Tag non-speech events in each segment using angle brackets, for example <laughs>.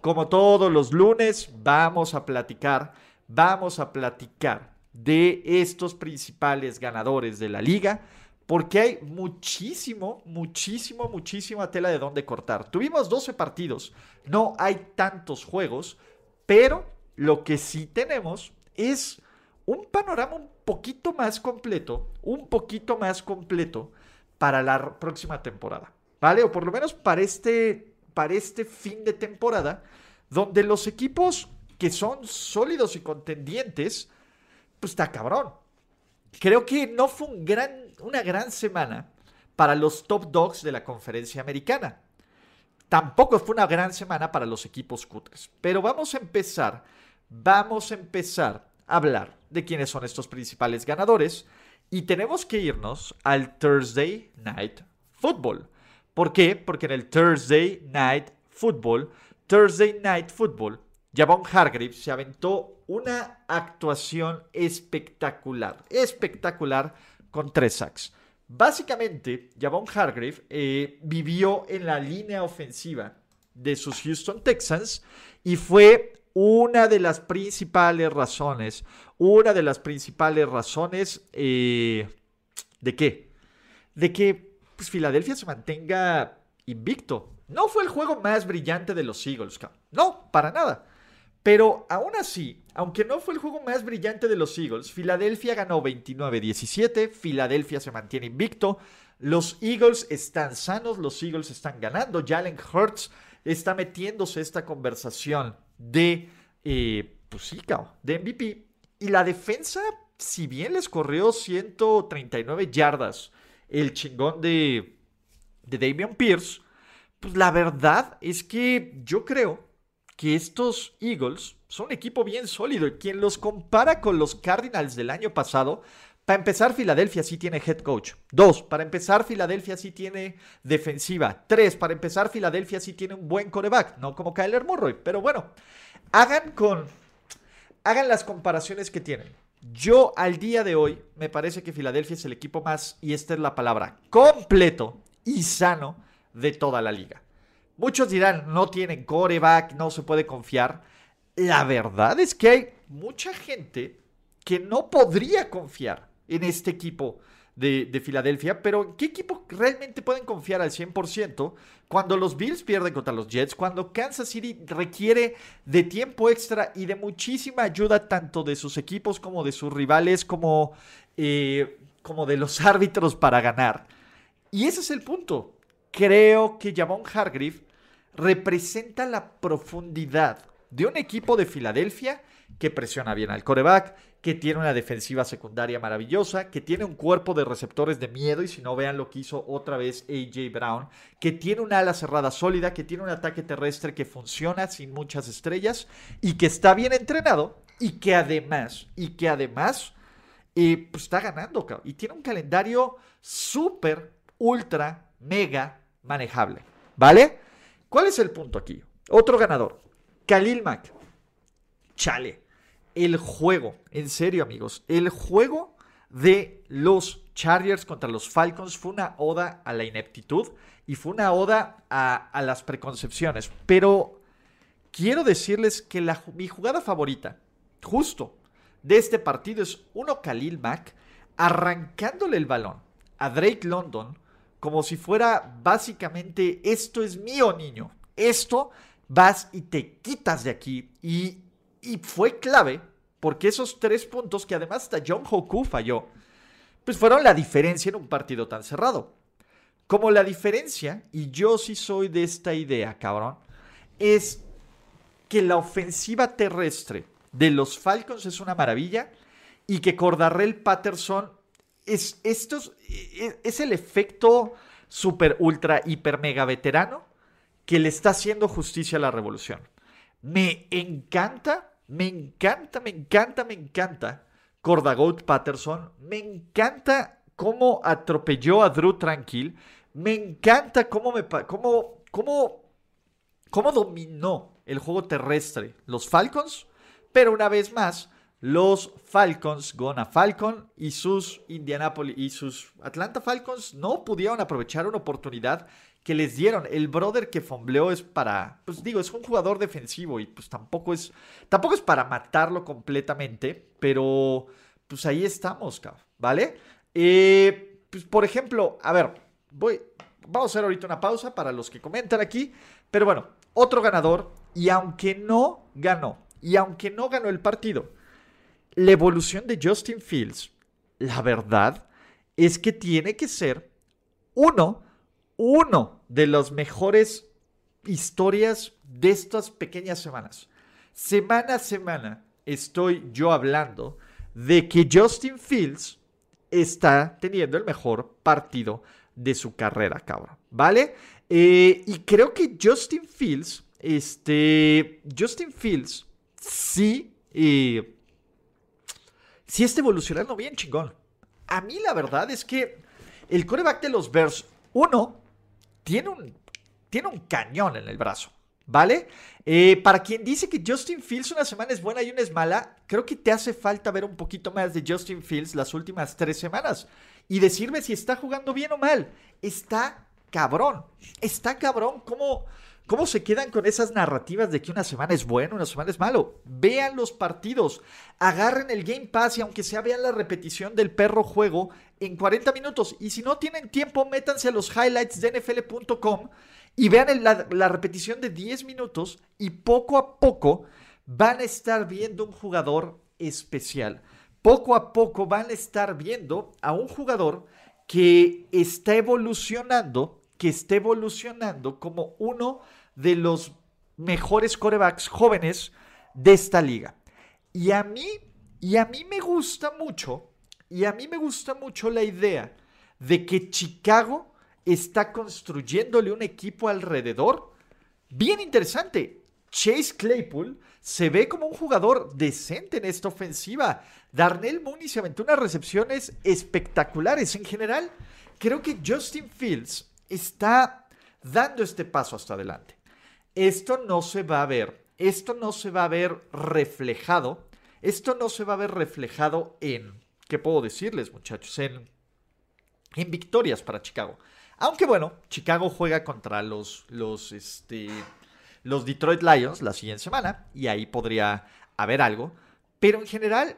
Como todos los lunes, vamos a platicar, vamos a platicar de estos principales ganadores de la liga, porque hay muchísimo, muchísimo, muchísima tela de dónde cortar. Tuvimos 12 partidos, no hay tantos juegos, pero lo que sí tenemos es un panorama un poquito más completo, un poquito más completo para la próxima temporada, ¿vale? O por lo menos para este para este fin de temporada, donde los equipos que son sólidos y contendientes, pues está cabrón. Creo que no fue una gran semana para los top dogs de la conferencia americana. Tampoco fue una gran semana para los equipos cutres. Pero vamos a empezar, vamos a empezar a hablar de quiénes son estos principales ganadores. Y tenemos que irnos al Thursday Night Football. ¿Por qué? Porque en el Thursday Night Football, Thursday Night Football, Javon Hargreaves se aventó una actuación espectacular, espectacular con tres sacks. Básicamente, Javon Hargrave eh, vivió en la línea ofensiva de sus Houston Texans y fue una de las principales razones, una de las principales razones eh, de qué? De pues Filadelfia se mantenga invicto. No fue el juego más brillante de los Eagles, no, para nada. Pero aún así, aunque no fue el juego más brillante de los Eagles, Filadelfia ganó 29-17, Filadelfia se mantiene invicto, los Eagles están sanos, los Eagles están ganando, Jalen Hurts está metiéndose esta conversación de, eh, pues sí, de MVP. Y la defensa, si bien les corrió 139 yardas el chingón de, de Damian Pierce, pues la verdad es que yo creo que estos Eagles son un equipo bien sólido y quien los compara con los Cardinals del año pasado, para empezar, Filadelfia sí tiene head coach. Dos, para empezar, Filadelfia sí tiene defensiva. Tres, para empezar, Filadelfia sí tiene un buen coreback, no como Kyler Murray. Pero bueno, hagan con. Hagan las comparaciones que tienen. Yo al día de hoy me parece que Filadelfia es el equipo más, y esta es la palabra, completo y sano de toda la liga. Muchos dirán, no tienen coreback, no se puede confiar. La verdad es que hay mucha gente que no podría confiar en este equipo de, Filadelfia, pero ¿en qué equipo realmente pueden confiar al 100% cuando los Bills pierden contra los Jets, cuando Kansas City requiere de tiempo extra y de muchísima ayuda tanto de sus equipos como de sus rivales, como, eh, como de los <laughs> árbitros para ganar? Y ese es el punto. Creo que Javon Hargreave representa la profundidad de un equipo de Filadelfia que presiona bien al coreback, que tiene una defensiva secundaria maravillosa, que tiene un cuerpo de receptores de miedo, y si no vean lo que hizo otra vez AJ Brown, que tiene una ala cerrada sólida, que tiene un ataque terrestre que funciona sin muchas estrellas y que está bien entrenado y que además, y que además eh, pues está ganando, y tiene un calendario súper, ultra, mega manejable, ¿vale? ¿Cuál es el punto aquí? Otro ganador, Khalil Mack. Chale el juego, en serio amigos, el juego de los Chargers contra los Falcons fue una oda a la ineptitud y fue una oda a, las preconcepciones. Pero quiero decirles que mi jugada favorita, justo de este partido, es uno Khalil Mack arrancándole el balón a Drake London como si fuera básicamente esto es mío niño, esto vas y te quitas de aquí y fue clave porque esos tres puntos que además hasta John Hoku falló, pues fueron la diferencia en un partido tan cerrado. Como la diferencia, y yo sí soy de esta idea, cabrón, es que la ofensiva terrestre de los Falcons es una maravilla y que Cordarrell Patterson es, estos, es, es el efecto super, ultra, hiper, mega veterano que le está haciendo justicia a la revolución. Me encanta, me encanta, me encanta, me encanta Cordagout Patterson. Me encanta cómo atropelló a Drew Tranquil. Me encanta cómo, me, cómo, cómo, cómo dominó el juego terrestre los Falcons. Pero una vez más, los Falcons, Gona Falcon y sus Indianapolis y sus Atlanta Falcons no pudieron aprovechar una oportunidad que les dieron. El brother que fombleó es para, pues digo, es un jugador defensivo y pues tampoco es, tampoco es para matarlo completamente, pero pues ahí estamos, ¿vale? Eh, pues por ejemplo, a ver, voy, vamos a hacer ahorita una pausa para los que comentan aquí, pero bueno, otro ganador y aunque no ganó, y aunque no ganó el partido, la evolución de Justin Fields, la verdad es que tiene que ser uno, uno de las mejores historias de estas pequeñas semanas. Semana a semana estoy yo hablando de que Justin Fields está teniendo el mejor partido de su carrera, cabrón. ¿Vale? Eh, y creo que Justin Fields, este, Justin Fields, sí, eh, sí está evolucionando bien, chingón. A mí la verdad es que el coreback de los Bears, uno, tiene un, tiene un cañón en el brazo, ¿vale? Eh, para quien dice que Justin Fields una semana es buena y una es mala, creo que te hace falta ver un poquito más de Justin Fields las últimas tres semanas y decirme si está jugando bien o mal. Está cabrón, está cabrón cómo ¿Cómo se quedan con esas narrativas de que una semana es bueno, una semana es malo? Vean los partidos, agarren el Game Pass y aunque sea vean la repetición del perro juego en 40 minutos. Y si no tienen tiempo, métanse a los highlights de nfl.com y vean la, la repetición de 10 minutos y poco a poco van a estar viendo un jugador especial. Poco a poco van a estar viendo a un jugador que está evolucionando, que está evolucionando como uno de los mejores corebacks jóvenes de esta liga. Y a mí, y a mí me gusta mucho, y a mí me gusta mucho la idea de que Chicago está construyéndole un equipo alrededor bien interesante. Chase Claypool se ve como un jugador decente en esta ofensiva. Darnell Mooney se aventó unas recepciones espectaculares. En general, creo que Justin Fields está dando este paso hasta adelante esto no se va a ver, esto no se va a ver reflejado, esto no se va a ver reflejado en, ¿qué puedo decirles muchachos? En, en victorias para Chicago. Aunque bueno, Chicago juega contra los, los, este, los Detroit Lions la siguiente semana y ahí podría haber algo. Pero en general,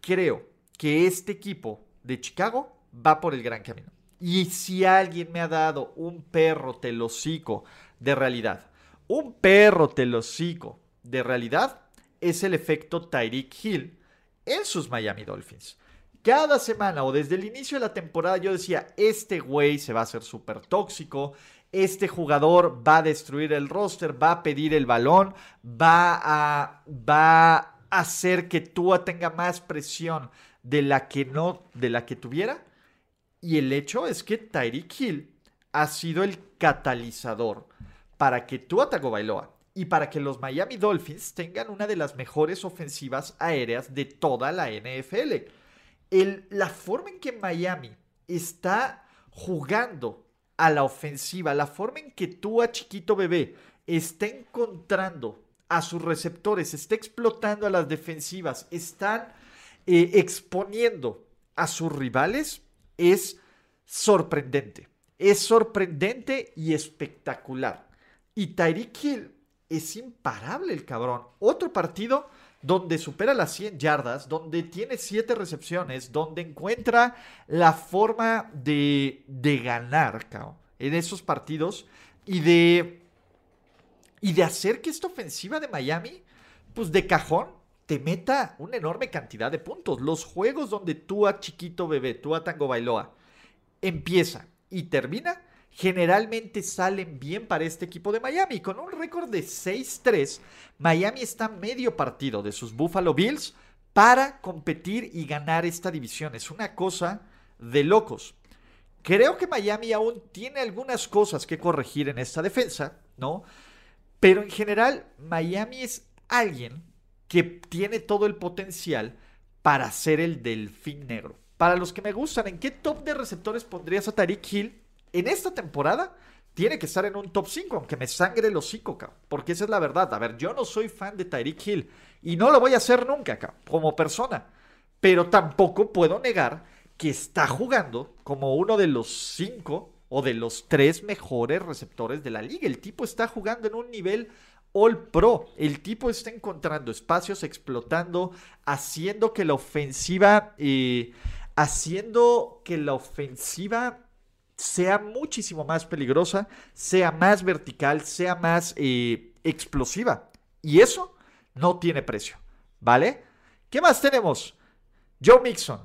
creo que este equipo de Chicago va por el gran camino. Y si alguien me ha dado un perro telocico de realidad un perro telocico de realidad es el efecto Tyreek Hill en sus Miami Dolphins. Cada semana o desde el inicio de la temporada yo decía, este güey se va a hacer súper tóxico, este jugador va a destruir el roster, va a pedir el balón, va a, va a hacer que Tua tenga más presión de la que no, de la que tuviera. Y el hecho es que Tyreek Hill ha sido el catalizador para que Tua Tagovailoa y para que los Miami Dolphins tengan una de las mejores ofensivas aéreas de toda la NFL. La forma en que Miami está jugando a la ofensiva, la forma en que Tua chiquito bebé está encontrando a sus receptores, está explotando a las defensivas, están eh, exponiendo a sus rivales, es sorprendente. Es sorprendente y espectacular. Y Tyreek Hill es imparable el cabrón. Otro partido donde supera las 100 yardas, donde tiene 7 recepciones, donde encuentra la forma de, de ganar, cabrón, en esos partidos y de, y de hacer que esta ofensiva de Miami, pues de cajón, te meta una enorme cantidad de puntos. Los juegos donde tú a chiquito bebé, tú a Tango Bailoa, empieza y termina generalmente salen bien para este equipo de Miami. Con un récord de 6-3, Miami está medio partido de sus Buffalo Bills para competir y ganar esta división. Es una cosa de locos. Creo que Miami aún tiene algunas cosas que corregir en esta defensa. ¿no? Pero en general, Miami es alguien que tiene todo el potencial para ser el delfín negro. Para los que me gustan, ¿en qué top de receptores pondrías a Tariq Hill en esta temporada? Tiene que estar en un top 5, aunque me sangre el hocico, porque esa es la verdad. A ver, yo no soy fan de Tyreek Hill y no lo voy a hacer nunca, acá, como persona. Pero tampoco puedo negar que está jugando como uno de los cinco o de los tres mejores receptores de la liga. El tipo está jugando en un nivel All Pro. El tipo está encontrando espacios, explotando, haciendo que la ofensiva, eh, haciendo que la ofensiva sea muchísimo más peligrosa, sea más vertical, sea más eh, explosiva. Y eso no tiene precio, ¿vale? ¿Qué más tenemos? Joe Mixon.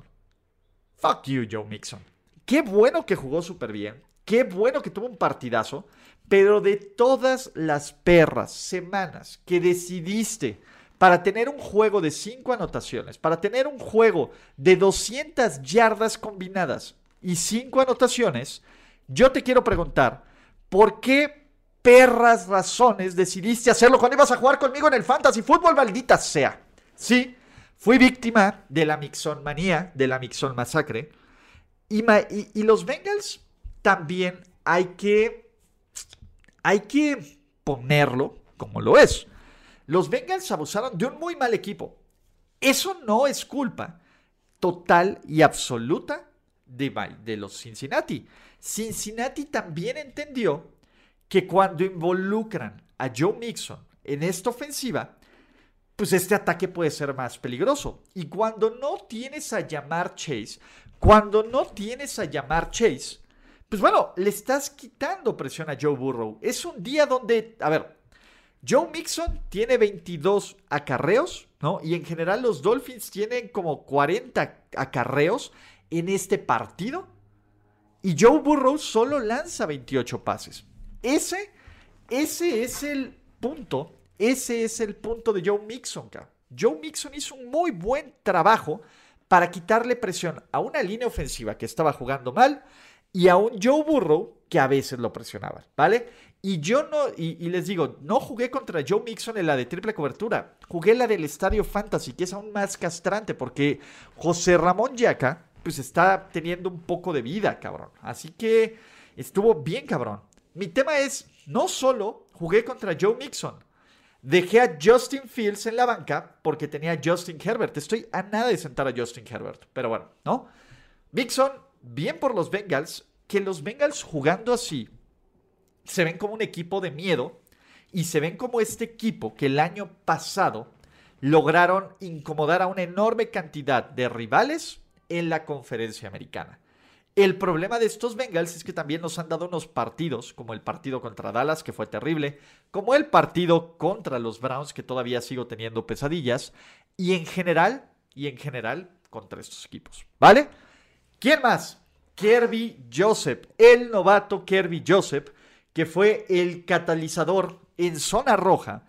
Fuck you, Joe Mixon. Qué bueno que jugó súper bien. Qué bueno que tuvo un partidazo. Pero de todas las perras semanas que decidiste para tener un juego de 5 anotaciones, para tener un juego de 200 yardas combinadas y 5 anotaciones, yo te quiero preguntar, ¿por qué perras razones decidiste hacerlo cuando ibas a jugar conmigo en el Fantasy Football, maldita sea? Sí, fui víctima de la Mixon manía, de la Mixon masacre. Y, y los Bengals también hay que hay que ponerlo como lo es. Los Bengals abusaron de un muy mal equipo. Eso no es culpa total y absoluta de, los Cincinnati. Cincinnati también entendió que cuando involucran a Joe Mixon en esta ofensiva, pues este ataque puede ser más peligroso. Y cuando no tienes a llamar Chase, cuando no tienes a llamar Chase, pues bueno, le estás quitando presión a Joe Burrow. Es un día donde, a ver, Joe Mixon tiene 22 acarreos, ¿no? Y en general los Dolphins tienen como 40 acarreos en este partido. Y Joe Burrow solo lanza 28 pases. Ese, ese es el punto. Ese es el punto de Joe Mixon, Joe Mixon hizo un muy buen trabajo para quitarle presión a una línea ofensiva que estaba jugando mal y a un Joe Burrow que a veces lo presionaba, ¿vale? Y yo no, y, les digo, no jugué contra Joe Mixon en la de triple cobertura, jugué la del Estadio Fantasy, que es aún más castrante, porque José Ramón Yaca, pues está teniendo un poco de vida, cabrón. Así que estuvo bien, cabrón. Mi tema es, no solo jugué contra Joe Mixon, dejé a Justin Fields en la banca porque tenía a Justin Herbert. Estoy a nada de sentar a Justin Herbert, pero bueno, ¿no? Mixon bien por los Bengals, que los Bengals jugando así se ven como un equipo de miedo y se ven como este equipo que el año pasado lograron incomodar a una enorme cantidad de rivales en la conferencia americana. El problema de estos Bengals es que también nos han dado unos partidos, como el partido contra Dallas, que fue terrible, como el partido contra los Browns, que todavía sigo teniendo pesadillas, y en general, y en general, contra estos equipos. ¿Vale? ¿Quién más? Kirby Joseph, el novato Kirby Joseph, que fue el catalizador en zona roja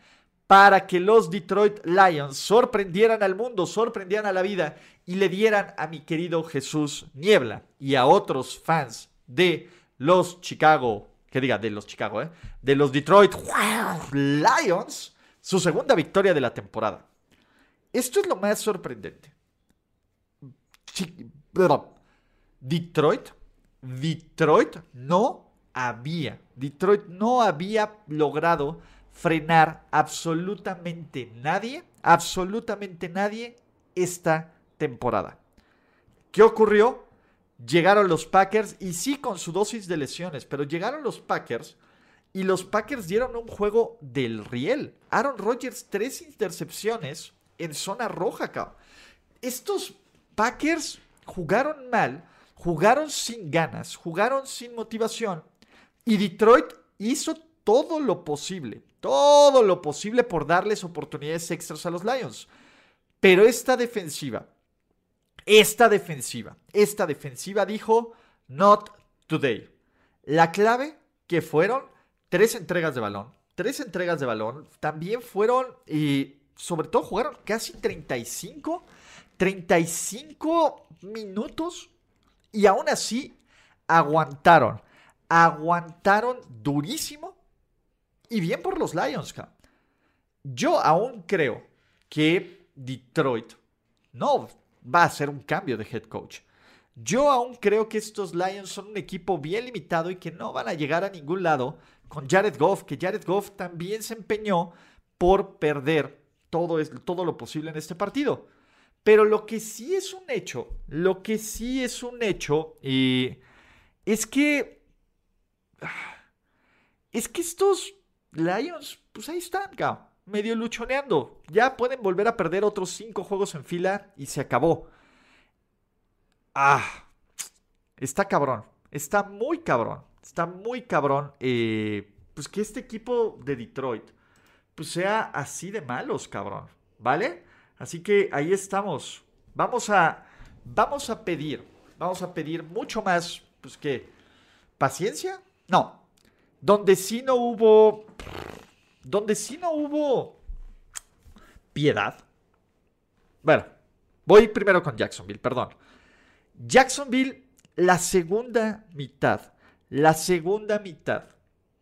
para que los Detroit Lions sorprendieran al mundo, sorprendieran a la vida y le dieran a mi querido Jesús Niebla y a otros fans de los Chicago, que diga, de los Chicago, ¿eh? de los Detroit Lions, su segunda victoria de la temporada. Esto es lo más sorprendente. Detroit, Detroit no había, Detroit no había logrado frenar absolutamente nadie, absolutamente nadie esta temporada. ¿Qué ocurrió? Llegaron los Packers y sí con su dosis de lesiones, pero llegaron los Packers y los Packers dieron un juego del riel. Aaron Rodgers, tres intercepciones en zona roja, acá. Estos Packers jugaron mal jugaron sin ganas, jugaron sin motivación y Detroit hizo todo lo posible, todo lo posible por darles oportunidades extras a los Lions. Pero esta defensiva, esta defensiva, esta defensiva dijo, not today. La clave que fueron tres entregas de balón, tres entregas de balón, también fueron, y sobre todo jugaron casi 35, 35 minutos y aún así, aguantaron. Aguantaron durísimo Y bien por los Lions, Yo aún creo que Detroit no va a ser un cambio de head coach. Yo aún creo que estos Lions son un equipo bien limitado y que no van a llegar a ningún lado con Jared Goff, que Jared Goff también se empeñó por perder todo, todo lo posible en este partido. Pero lo que sí es un hecho, lo que sí es un hecho, eh, es que. Es que estos Lions, pues ahí están, medio luchoneando. Ya pueden volver a perder otros cinco juegos en fila y se acabó. Ah, está cabrón. Está muy cabrón. Está muy cabrón. Eh, pues que este equipo de Detroit pues sea así de malos, cabrón. ¿Vale? Así que ahí estamos. Vamos a, vamos a pedir, vamos a pedir mucho más, pues que, paciencia. No, donde sí no hubo, donde sí no hubo piedad. Bueno, voy primero con Jacksonville, perdón. Jacksonville, la segunda mitad, la segunda mitad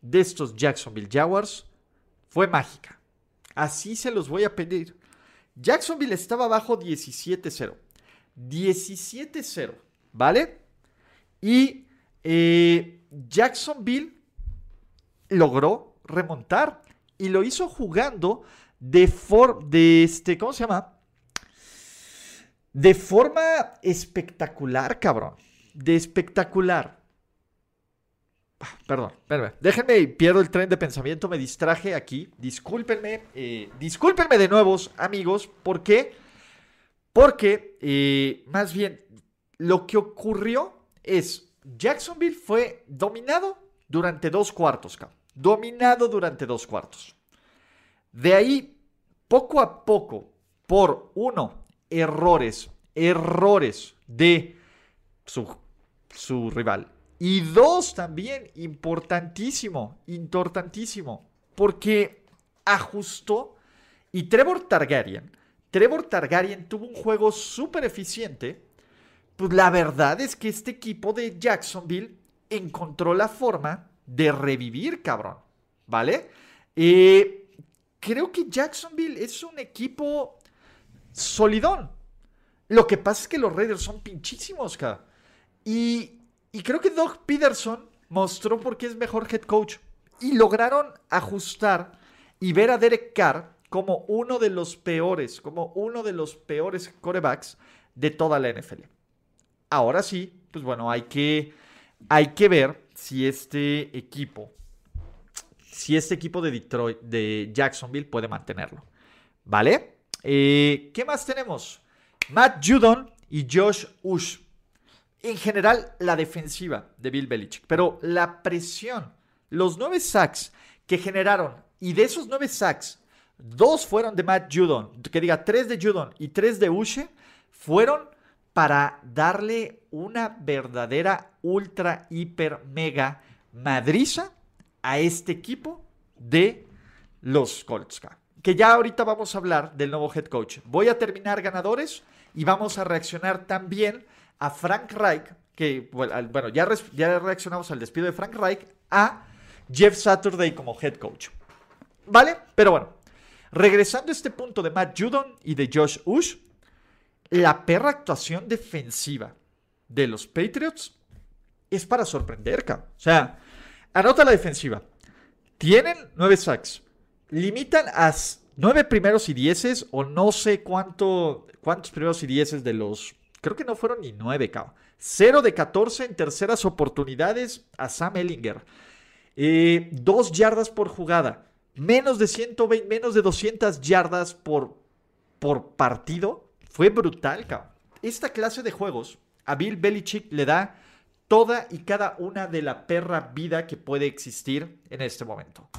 de estos Jacksonville Jaguars fue mágica. Así se los voy a pedir. Jacksonville estaba abajo 17-0. 17-0, ¿vale? Y eh, Jacksonville logró remontar y lo hizo jugando de forma, de este, ¿cómo se llama? De forma espectacular, cabrón. De espectacular. Ah, perdón. Déjenme, pierdo el tren de pensamiento, me distraje aquí. Discúlpenme, eh, discúlpenme de nuevos, amigos. ¿Por qué? Porque, eh, más bien, lo que ocurrió es, Jacksonville fue dominado durante dos cuartos, cabrón. Dominado durante dos cuartos. De ahí, poco a poco, por uno, errores, errores de su, su rival. Y dos, también, importantísimo, importantísimo, porque ajustó y Trevor Targaryen, Trevor Targaryen tuvo un juego súper eficiente, pues la verdad es que este equipo de Jacksonville encontró la forma de revivir, cabrón, ¿vale? Eh, creo que Jacksonville es un equipo solidón. Lo que pasa es que los Raiders son pinchísimos, acá. Y, y creo que Doug Peterson mostró por qué es mejor head coach. Y lograron ajustar y ver a Derek Carr como uno de los peores, como uno de los peores corebacks de toda la NFL. Ahora sí, pues bueno, hay que, hay que ver si este equipo, si este equipo de Detroit, de Jacksonville puede mantenerlo. ¿Vale? Eh, ¿Qué más tenemos? Matt Judon y Josh Ush. En general, la defensiva de Bill Belichick. Pero la presión, los nueve sacks que generaron, y de esos nueve sacks, dos fueron de Matt Judon, que diga tres de Judon y tres de Ushe, fueron para darle una verdadera ultra, hiper, mega madriza a este equipo de los Colts que ya ahorita vamos a hablar del nuevo head coach. Voy a terminar ganadores y vamos a reaccionar también a Frank Reich, que, bueno, ya, ya reaccionamos al despido de Frank Reich, a Jeff Saturday como head coach. ¿Vale? Pero bueno, regresando a este punto de Matt Judon y de Josh Ush, la perra actuación defensiva de los Patriots es para sorprender, cabrón. O sea, anota la defensiva. Tienen nueve sacks, limitan a nueve primeros y dieces o no sé cuánto, cuántos primeros y dieces de los... Creo que no fueron ni nueve, cabrón. 0 de 14 en terceras oportunidades a Sam Ellinger. Eh, dos yardas por jugada. Menos de 120, menos de 200 yardas por partido. Fue brutal, cabrón. Esta clase de juegos a Bill Belichick le da toda y cada una de la perra vida que puede existir en este momento.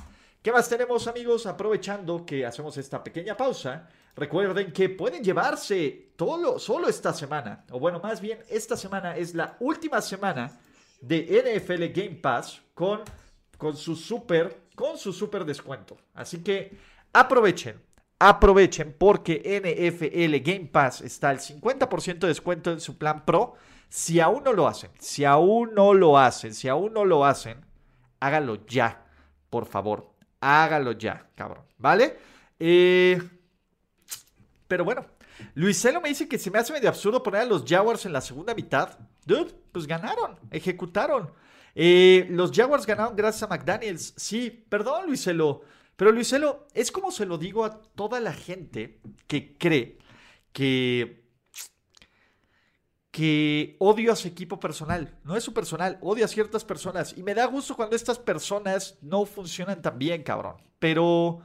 ¿Qué más tenemos amigos? Aprovechando que hacemos esta pequeña pausa, recuerden que pueden llevarse todo, solo esta semana, o bueno, más bien esta semana es la última semana de NFL Game Pass con, con su super con su super descuento. Así que aprovechen, aprovechen porque NFL Game Pass está al 50% de descuento en su plan Pro. Si aún no lo hacen, si aún no lo hacen, si aún no lo hacen, háganlo ya, por favor Hágalo ya, cabrón. ¿Vale? Eh, pero bueno, Luiselo me dice que se me hace medio absurdo poner a los Jaguars en la segunda mitad. Dude, pues ganaron, ejecutaron. Eh, los Jaguars ganaron gracias a McDaniels. Sí, perdón, Luiselo. Pero Luiselo, es como se lo digo a toda la gente que cree que que odio a su equipo personal. No es su personal, odio a ciertas personas. Y me da gusto cuando estas personas no funcionan tan bien, cabrón. Pero,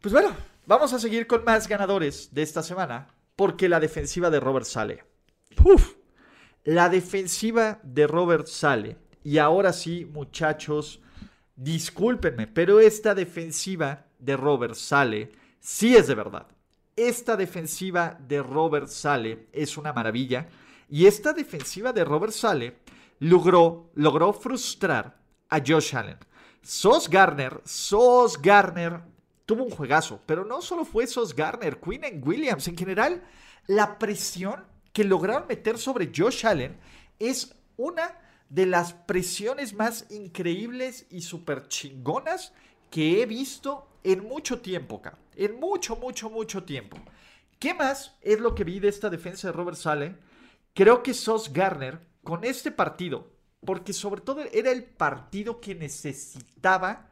pues bueno, vamos a seguir con más ganadores de esta semana. Porque la defensiva de Robert sale. Uf, la defensiva de Robert sale. Y ahora sí, muchachos, discúlpenme, pero esta defensiva de Robert sale sí es de verdad. Esta defensiva de Robert Sale es una maravilla. Y esta defensiva de Robert Sale logró, logró frustrar a Josh Allen. Sos Garner, Sos Garner tuvo un juegazo, pero no solo fue Sos Garner, Quinn Williams. En general, la presión que lograron meter sobre Josh Allen es una de las presiones más increíbles y súper chingonas que he visto en mucho tiempo, acá. En mucho, mucho, mucho tiempo. ¿Qué más es lo que vi de esta defensa de Robert Sale? Creo que Sos Garner, con este partido, porque sobre todo era el partido que necesitaba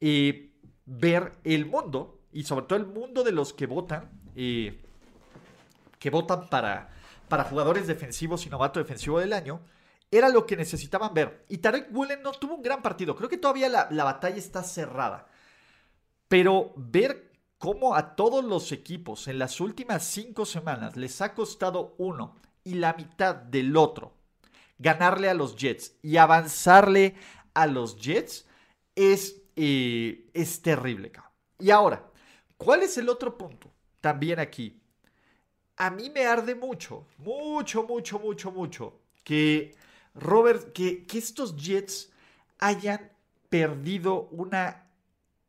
eh, ver el mundo, y sobre todo el mundo de los que votan, eh, que votan para, para jugadores defensivos y novato defensivo del año, era lo que necesitaban ver. Y Tarek Woolen no tuvo un gran partido. Creo que todavía la, la batalla está cerrada. Pero ver cómo a todos los equipos en las últimas cinco semanas les ha costado uno y la mitad del otro ganarle a los Jets y avanzarle a los Jets es, eh, es terrible. Y ahora, ¿cuál es el otro punto? También aquí. A mí me arde mucho, mucho, mucho, mucho, mucho que Robert, que, que estos Jets hayan perdido una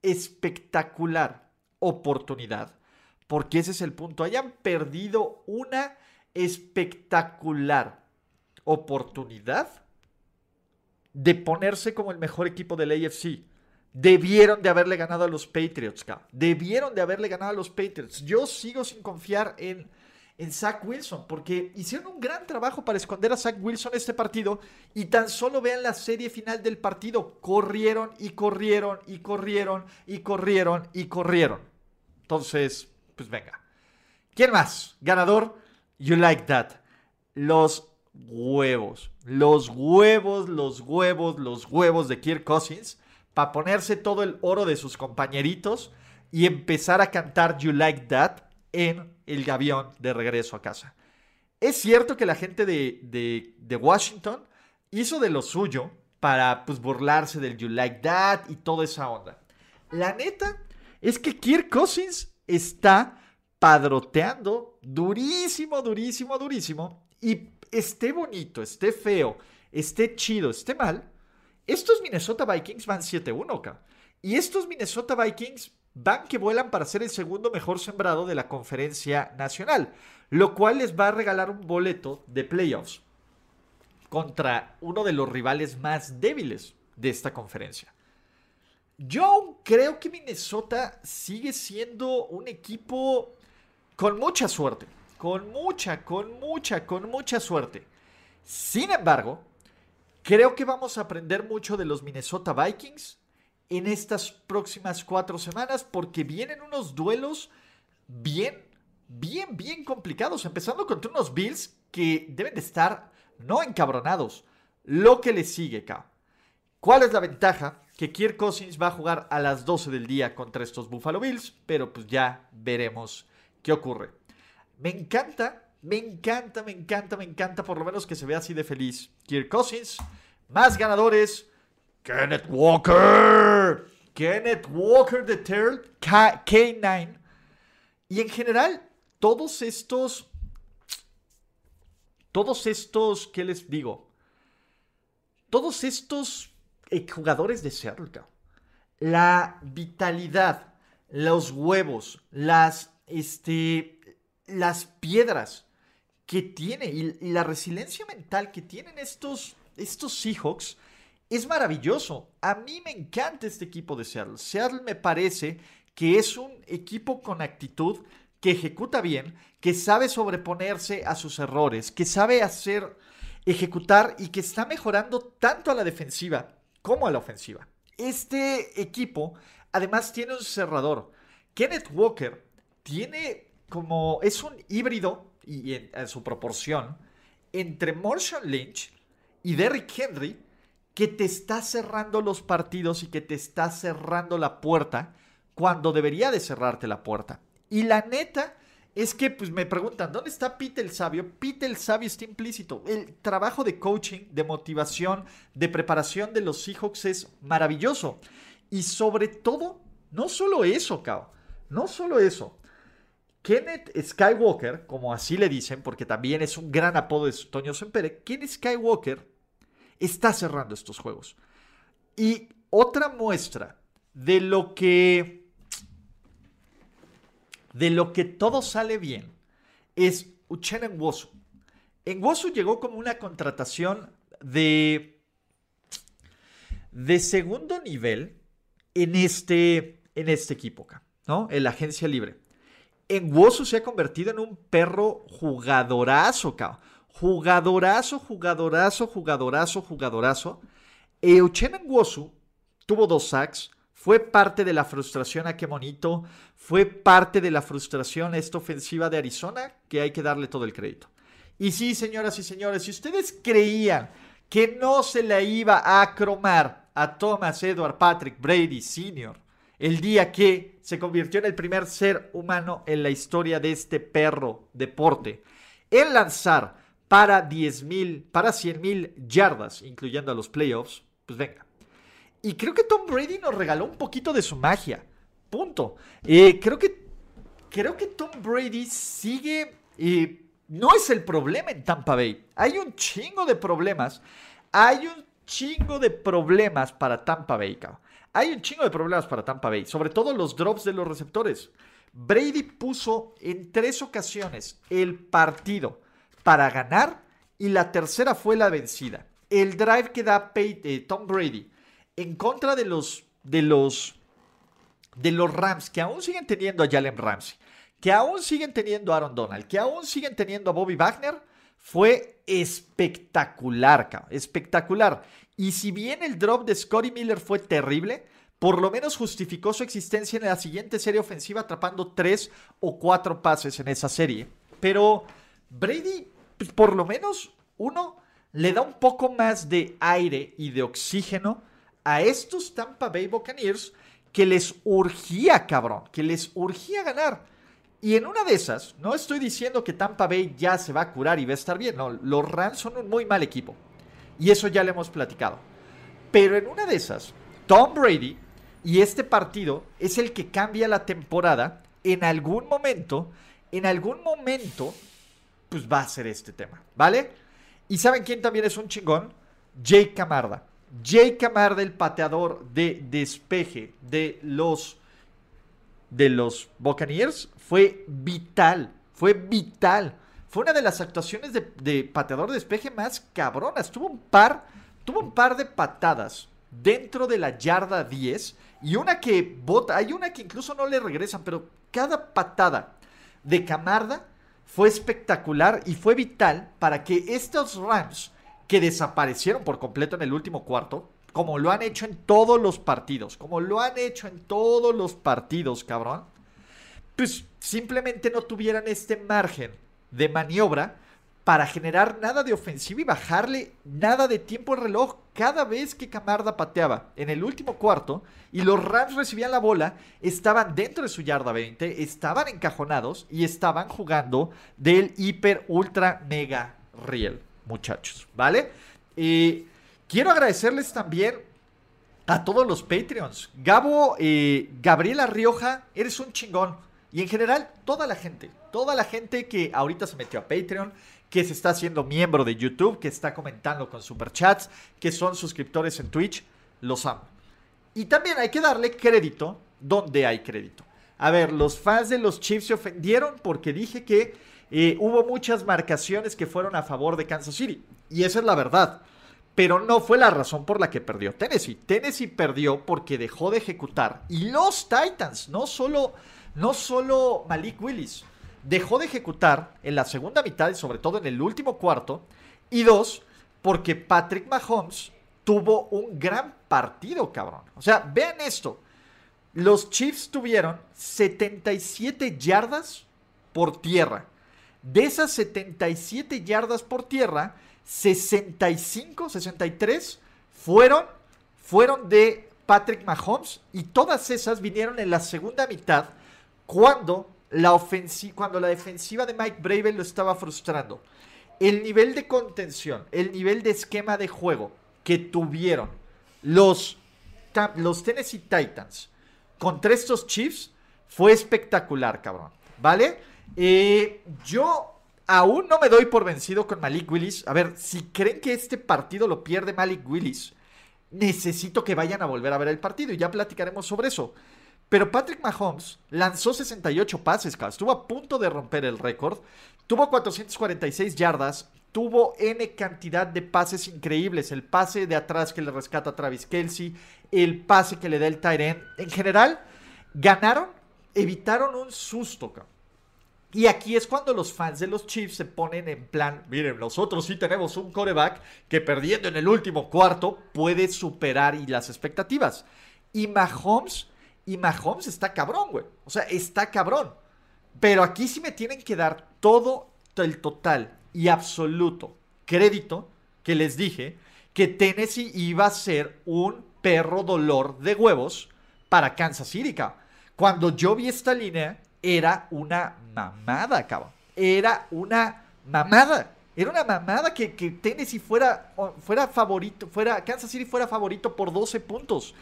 espectacular oportunidad, porque ese es el punto, hayan perdido una espectacular oportunidad de ponerse como el mejor equipo del AFC. Debieron de haberle ganado a los Patriots, Debieron de haberle ganado a los Patriots. Yo sigo sin confiar en, en Zach Wilson, porque hicieron un gran trabajo para esconder a Zach Wilson este partido. Y tan solo vean la serie final del partido. Corrieron y corrieron y corrieron y corrieron y corrieron. Entonces, pues venga. ¿Quién más? Ganador. You like that. Los huevos. Los huevos, los huevos, los huevos de Kirk Cousins. Para ponerse todo el oro de sus compañeritos y empezar a cantar You Like That en el avión de regreso a casa. Es cierto que la gente de, de, Washington hizo de lo suyo para pues, burlarse del You Like That y toda esa onda. La neta es que Kirk Cousins está padroteando durísimo, durísimo, durísimo. Y esté bonito, esté feo, esté chido, esté mal, estos Minnesota Vikings van 7-1 acá. Y estos Minnesota Vikings van que vuelan para ser el segundo mejor sembrado de la conferencia nacional, lo cual les va a regalar un boleto de playoffs contra uno de los rivales más débiles de esta conferencia. Yo creo que Minnesota sigue siendo un equipo con mucha suerte, con mucha, con mucha, con mucha suerte. Sin embargo, creo que vamos a aprender mucho de los Minnesota Vikings en estas próximas cuatro semanas porque vienen unos duelos bien, bien, bien complicados, empezando contra unos Bills que deben de estar no encabronados. Lo que les sigue acá. ¿Cuál es la ventaja? Que Kirk Cousins va a jugar a las 12 del día contra estos Buffalo Bills, pero pues ya veremos qué ocurre. Me encanta, me encanta, me encanta, me encanta por lo menos que se vea así de feliz. Kirk Cousins, más ganadores, Kenneth Walker. Kenneth Walker the third, K9. Y en general, todos estos. Todos estos, ¿qué les digo? Todos estos jugadores de Seattle, la vitalidad, los huevos, las, este, las piedras que tiene y, la resiliencia mental que tienen estos, estos Seahawks es maravilloso. A mí me encanta este equipo de Seattle. Seattle me parece que es un equipo con actitud, que ejecuta bien, que sabe sobreponerse a sus errores, que sabe hacer, ejecutar y que está mejorando tanto a la defensiva como a la ofensiva. Este equipo además tiene un cerrador. Kenneth Walker tiene como, es un híbrido y en, su proporción entre Marshall Lynch y Derrick Henry que te está cerrando los partidos y que te está cerrando la puerta cuando debería de cerrarte la puerta. Y la neta es que pues me preguntan, ¿dónde está Pete el Sabio? Pete el Sabio está implícito. El trabajo de coaching, de motivación, de preparación de los Seahawks es maravilloso. Y sobre todo, no solo eso, Cao, no solo eso. Kenneth Skywalker, como así le dicen, porque también es un gran apodo de Toño Sempere, Kenneth Skywalker está cerrando estos juegos. Y otra muestra de lo que de lo que todo sale bien es Uchenna Nwosu. Nwosu llegó como una contratación de, de segundo nivel en este, en este equipo, ¿no? En la agencia libre. Nwosu se ha convertido en un perro jugadorazo, cabrón. Jugadorazo, jugadorazo, jugadorazo, jugadorazo. E Uchenna Nwosu tuvo dos sacks, fue parte de la frustración a qué bonito, fue parte de la frustración esta ofensiva de Arizona, que hay que darle todo el crédito. Y sí, señoras y señores, si ustedes creían que no se le iba a cromar a Thomas Edward Patrick Brady Sr., el día que se convirtió en el primer ser humano en la historia de este perro deporte, en lanzar para 10.000, para 100.000 yardas, incluyendo a los playoffs, pues venga, y creo que Tom Brady nos regaló un poquito de su magia. Punto. Eh, creo, que, creo que Tom Brady sigue... No es el problema en Tampa Bay. Hay un chingo de problemas. Hay un chingo de problemas para Tampa Bay, Hay un chingo de problemas para Tampa Bay. Sobre todo los drops de los receptores. Brady puso en tres ocasiones el partido para ganar y la tercera fue la vencida. El drive que da eh, Tom Brady en contra de los, de los, de los Rams, que aún siguen teniendo a Jalen Ramsey, que aún siguen teniendo a Aaron Donald, que aún siguen teniendo a Bobby Wagner, fue espectacular, espectacular. Y si bien el drop de Scotty Miller fue terrible, por lo menos justificó su existencia en la siguiente serie ofensiva atrapando tres o cuatro pases en esa serie. Pero Brady, pues, por lo menos uno, le da un poco más de aire y de oxígeno a estos Tampa Bay Buccaneers que les urgía, cabrón, que les urgía ganar. Y en una de esas, no estoy diciendo que Tampa Bay ya se va a curar y va a estar bien, no, los Rams son un muy mal equipo. Y eso ya le hemos platicado. Pero en una de esas, Tom Brady y este partido es el que cambia la temporada en algún momento, en algún momento, pues va a ser este tema, ¿vale? ¿Y saben quién también es un chingón? Jake Camarda. Jake Camarda, el pateador de despeje de los, de los Buccaneers, fue vital. Fue vital. Fue una de las actuaciones de, pateador de despeje más cabronas. Tuvo un par, tuvo un par de patadas dentro de la yarda 10 y una que bota, hay una que incluso no le regresan, pero cada patada de Camarda fue espectacular y fue vital para que estos Rams que desaparecieron por completo en el último cuarto, como lo han hecho en todos los partidos, como lo han hecho en todos los partidos, cabrón, pues simplemente no tuvieran este margen de maniobra para generar nada de ofensiva y bajarle nada de tiempo al reloj cada vez que Camarda pateaba en el último cuarto y los Rams recibían la bola, estaban dentro de su yarda 20, estaban encajonados y estaban jugando del hiper ultra mega real muchachos, ¿vale? Y quiero agradecerles también a todos los Patreons. Gabo, eh, Gabriela Rioja, eres un chingón. Y en general, toda la gente, toda la gente que ahorita se metió a Patreon, que se está haciendo miembro de YouTube, que está comentando con superchats, que son suscriptores en Twitch, los amo. Y también hay que darle crédito donde hay crédito. A ver, los fans de los Chiefs se ofendieron porque dije que hubo muchas marcaciones que fueron a favor de Kansas City. Y esa es la verdad. pero no fue la razón por la que perdió Tennessee. Tennessee perdió porque dejó de ejecutar. Y los Titans, no solo, no solo Malik Willis, dejó de ejecutar en la segunda mitad y sobre todo en el último cuarto. Y dos, porque Patrick Mahomes tuvo un gran partido, cabrón. O sea, vean esto. Los Chiefs tuvieron 77 yardas por tierra. De esas 77 yardas por tierra, 65, 63 fueron, fueron de Patrick Mahomes y todas esas vinieron en la segunda mitad cuando la, cuando la defensiva de Mike Bravel lo estaba frustrando. El nivel de contención, el nivel de esquema de juego que tuvieron los, los Tennessee Titans contra estos Chiefs fue espectacular, cabrón. ¿Vale? Eh, yo aún no me doy por vencido con Malik Willis. A ver, si creen que este partido lo pierde Malik Willis, necesito que vayan a volver a ver el partido y ya platicaremos sobre eso. Pero Patrick Mahomes lanzó 68 pases, estuvo a punto de romper el récord, tuvo 446 yardas, tuvo N cantidad de pases increíbles, el pase de atrás que le rescata a Travis Kelsey, el pase que le da el Tyren. En general, ganaron, evitaron un susto, cabrón. Y aquí es cuando los fans de los Chiefs se ponen en plan, miren, nosotros sí tenemos un coreback que perdiendo en el último cuarto puede superar y las expectativas. Y Mahomes, y Mahomes está cabrón, güey. O sea, está cabrón. Pero aquí sí me tienen que dar todo el total y absoluto crédito que les dije que Tennessee iba a ser un perro dolor de huevos para Kansas City. Cuando yo vi esta línea, era una mamada, cabrón. Era una mamada. Era una mamada que, que Tennessee fuera, fuera favorito, fuera, Kansas City fuera favorito por 12 puntos.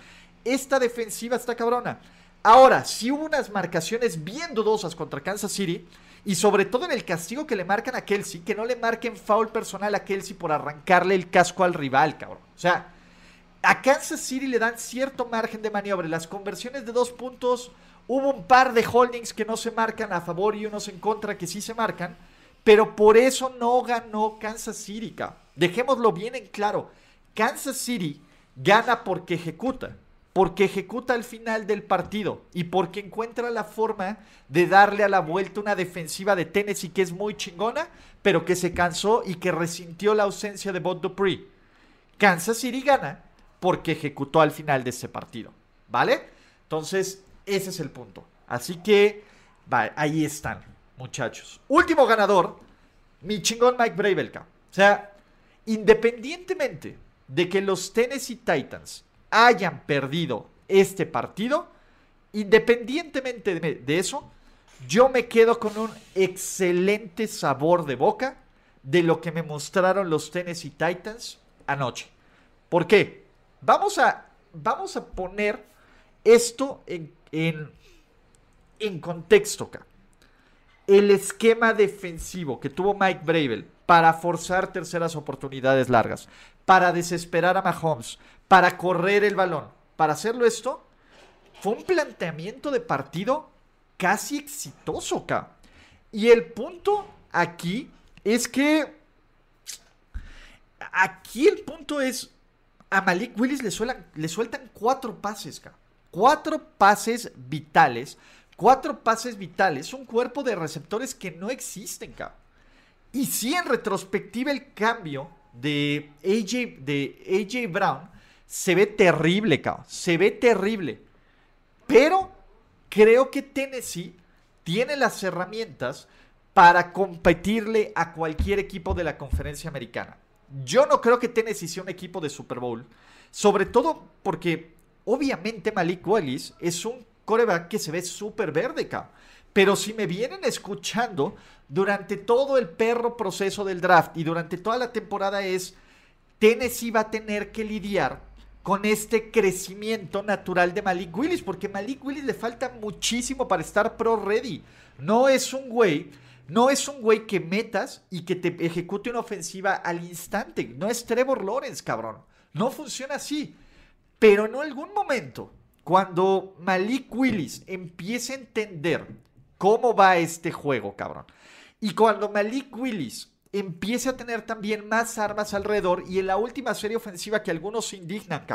Esta defensiva está cabrona. Ahora, si hubo unas marcaciones bien dudosas contra Kansas City, y sobre todo en el castigo que le marcan a Kelsey, que no le marquen foul personal a Kelsey por arrancarle el casco al rival, cabrón. O sea, a Kansas City le dan cierto margen de maniobra. Las conversiones de dos puntos Hubo un par de holdings que no se marcan a favor y unos en contra que sí se marcan, pero por eso no ganó Kansas City. Dejémoslo bien en claro. Kansas City gana porque ejecuta, porque ejecuta al final del partido y porque encuentra la forma de darle a la vuelta una defensiva de Tennessee que es muy chingona, pero que se cansó y que resintió la ausencia de Bob Dupree. Kansas City gana porque ejecutó al final de ese partido, ¿vale? Entonces, ese es el punto. Así que, ahí están, muchachos. Último ganador, mi chingón Mike Bravelka. O sea, independientemente de que los Tennessee Titans hayan perdido este partido, independientemente de eso, yo me quedo con un excelente sabor de boca de lo que me mostraron los Tennessee Titans anoche. ¿Por qué? Vamos a, vamos a poner esto en en, en contexto acá. El esquema defensivo que tuvo Mike Bravel para forzar terceras oportunidades largas, para desesperar a Mahomes, para correr el balón, para hacerlo esto, fue un planteamiento de partido casi exitoso acá. Y el punto aquí es que aquí el punto es a Malik Willis le, le sueltan cuatro pases, acá. Cuatro pases vitales. Cuatro pases vitales. Un cuerpo de receptores que no existen, cabrón. Y si en retrospectiva el cambio de AJ, de AJ Brown se ve terrible, cabrón. Se ve terrible. Pero creo que Tennessee tiene las herramientas para competirle a cualquier equipo de la conferencia americana. Yo no creo que Tennessee sea un equipo de Super Bowl. Sobre todo porque Obviamente Malik Willis es un coreback que se ve súper verde, acá. Pero si me vienen escuchando durante todo el perro proceso del draft y durante toda la temporada es, Tennessee va a tener que lidiar con este crecimiento natural de Malik Willis, porque Malik Willis le falta muchísimo para estar pro ready. No es un güey, no es un güey que metas y que te ejecute una ofensiva al instante. No es Trevor Lawrence, cabrón. No funciona así. Pero en algún momento, cuando Malik Willis empiece a entender cómo va este juego, cabrón, y cuando Malik Willis empiece a tener también más armas alrededor y en la última serie ofensiva que algunos se indignan,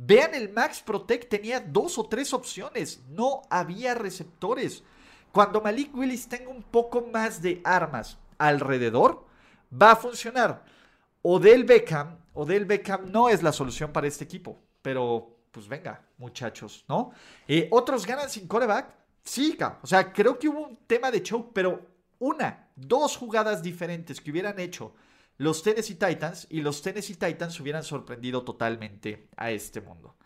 Vean, el Max Protect tenía dos o tres opciones, no había receptores. Cuando Malik Willis tenga un poco más de armas alrededor, va a funcionar. Odell Beckham, Odell Beckham no es la solución para este equipo, pero pues venga, muchachos, ¿no? Eh, ¿Otros ganan sin coreback? Sí, o sea, creo que hubo un tema de choke, pero una, dos jugadas diferentes que hubieran hecho los Tennessee Titans y los Tennessee Titans hubieran sorprendido totalmente a este mundo.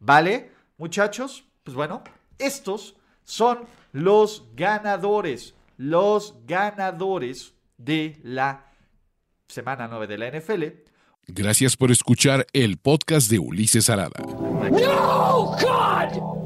¿Vale, muchachos? Pues bueno, estos son los ganadores, los ganadores de la semana 9 de la NFL. Gracias por escuchar el podcast de Ulises Arada. No, God!